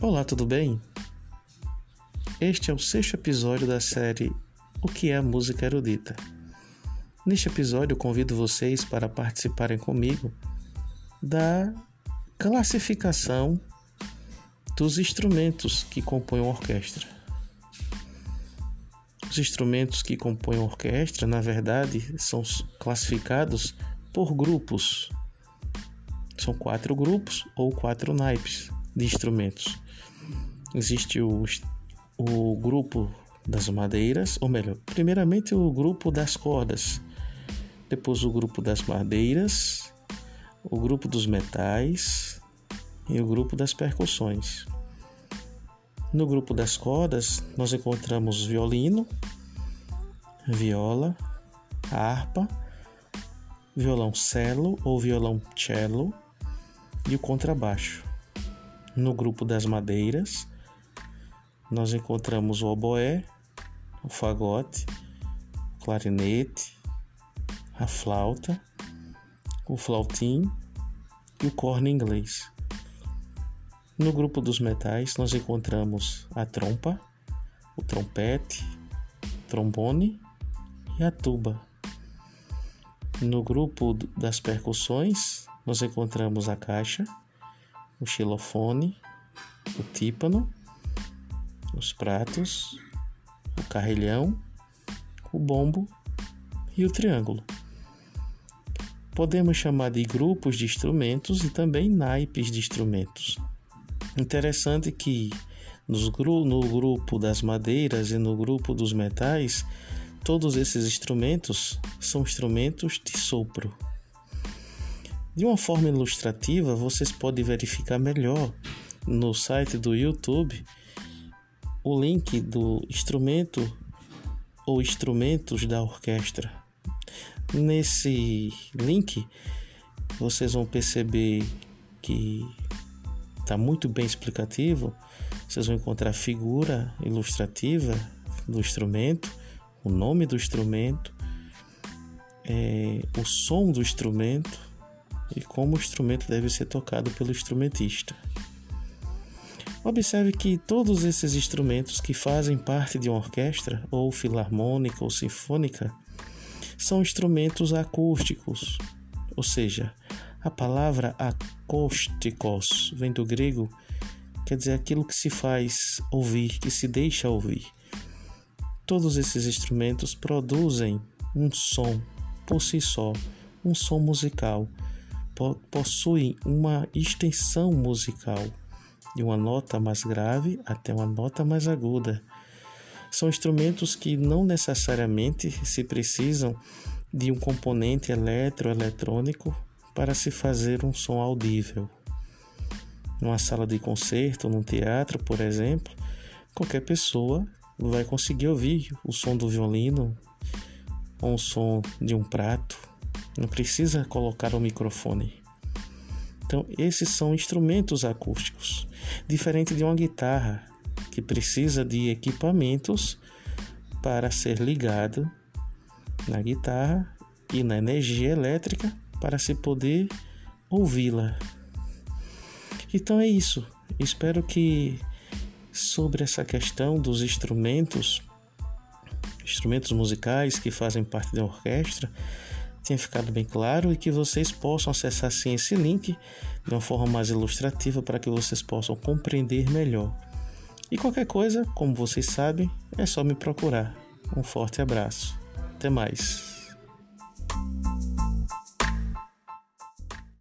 Olá, tudo bem? Este é o sexto episódio da série O que é a música erudita? Neste episódio, convido vocês para participarem comigo da classificação dos instrumentos que compõem uma orquestra. Os instrumentos que compõem uma orquestra, na verdade, são classificados por grupos. São quatro grupos ou quatro naipes de instrumentos existe o, o grupo das madeiras, ou melhor, primeiramente o grupo das cordas, depois o grupo das madeiras, o grupo dos metais e o grupo das percussões. No grupo das cordas, nós encontramos violino, viola, harpa, violão cello ou violão cello e o contrabaixo. No grupo das madeiras, nós encontramos o oboé, o fagote, o clarinete, a flauta, o flautim e o corno inglês. No grupo dos metais, nós encontramos a trompa, o trompete, o trombone e a tuba. No grupo das percussões, nós encontramos a caixa, o xilofone, o tímpano os pratos, o carrilhão, o bombo e o triângulo. Podemos chamar de grupos de instrumentos e também naipes de instrumentos. Interessante que no grupo das madeiras e no grupo dos metais, todos esses instrumentos são instrumentos de sopro. De uma forma ilustrativa, vocês podem verificar melhor no site do YouTube o link do instrumento ou instrumentos da orquestra. Nesse link vocês vão perceber que está muito bem explicativo. Vocês vão encontrar a figura ilustrativa do instrumento, o nome do instrumento, é, o som do instrumento e como o instrumento deve ser tocado pelo instrumentista. Observe que todos esses instrumentos que fazem parte de uma orquestra, ou filarmônica ou sinfônica, são instrumentos acústicos, ou seja, a palavra acústicos vem do grego, quer dizer aquilo que se faz ouvir, que se deixa ouvir. Todos esses instrumentos produzem um som por si só, um som musical, possuem uma extensão musical de uma nota mais grave até uma nota mais aguda. São instrumentos que não necessariamente se precisam de um componente eletroeletrônico para se fazer um som audível. Numa sala de concerto, num teatro, por exemplo, qualquer pessoa vai conseguir ouvir o som do violino ou o som de um prato. Não precisa colocar o microfone. Então, esses são instrumentos acústicos, diferente de uma guitarra que precisa de equipamentos para ser ligado na guitarra e na energia elétrica para se poder ouvi-la. Então é isso. Espero que sobre essa questão dos instrumentos, instrumentos musicais que fazem parte da orquestra, tenha ficado bem claro e que vocês possam acessar sim esse link de uma forma mais ilustrativa para que vocês possam compreender melhor. E qualquer coisa, como vocês sabem, é só me procurar. Um forte abraço. Até mais.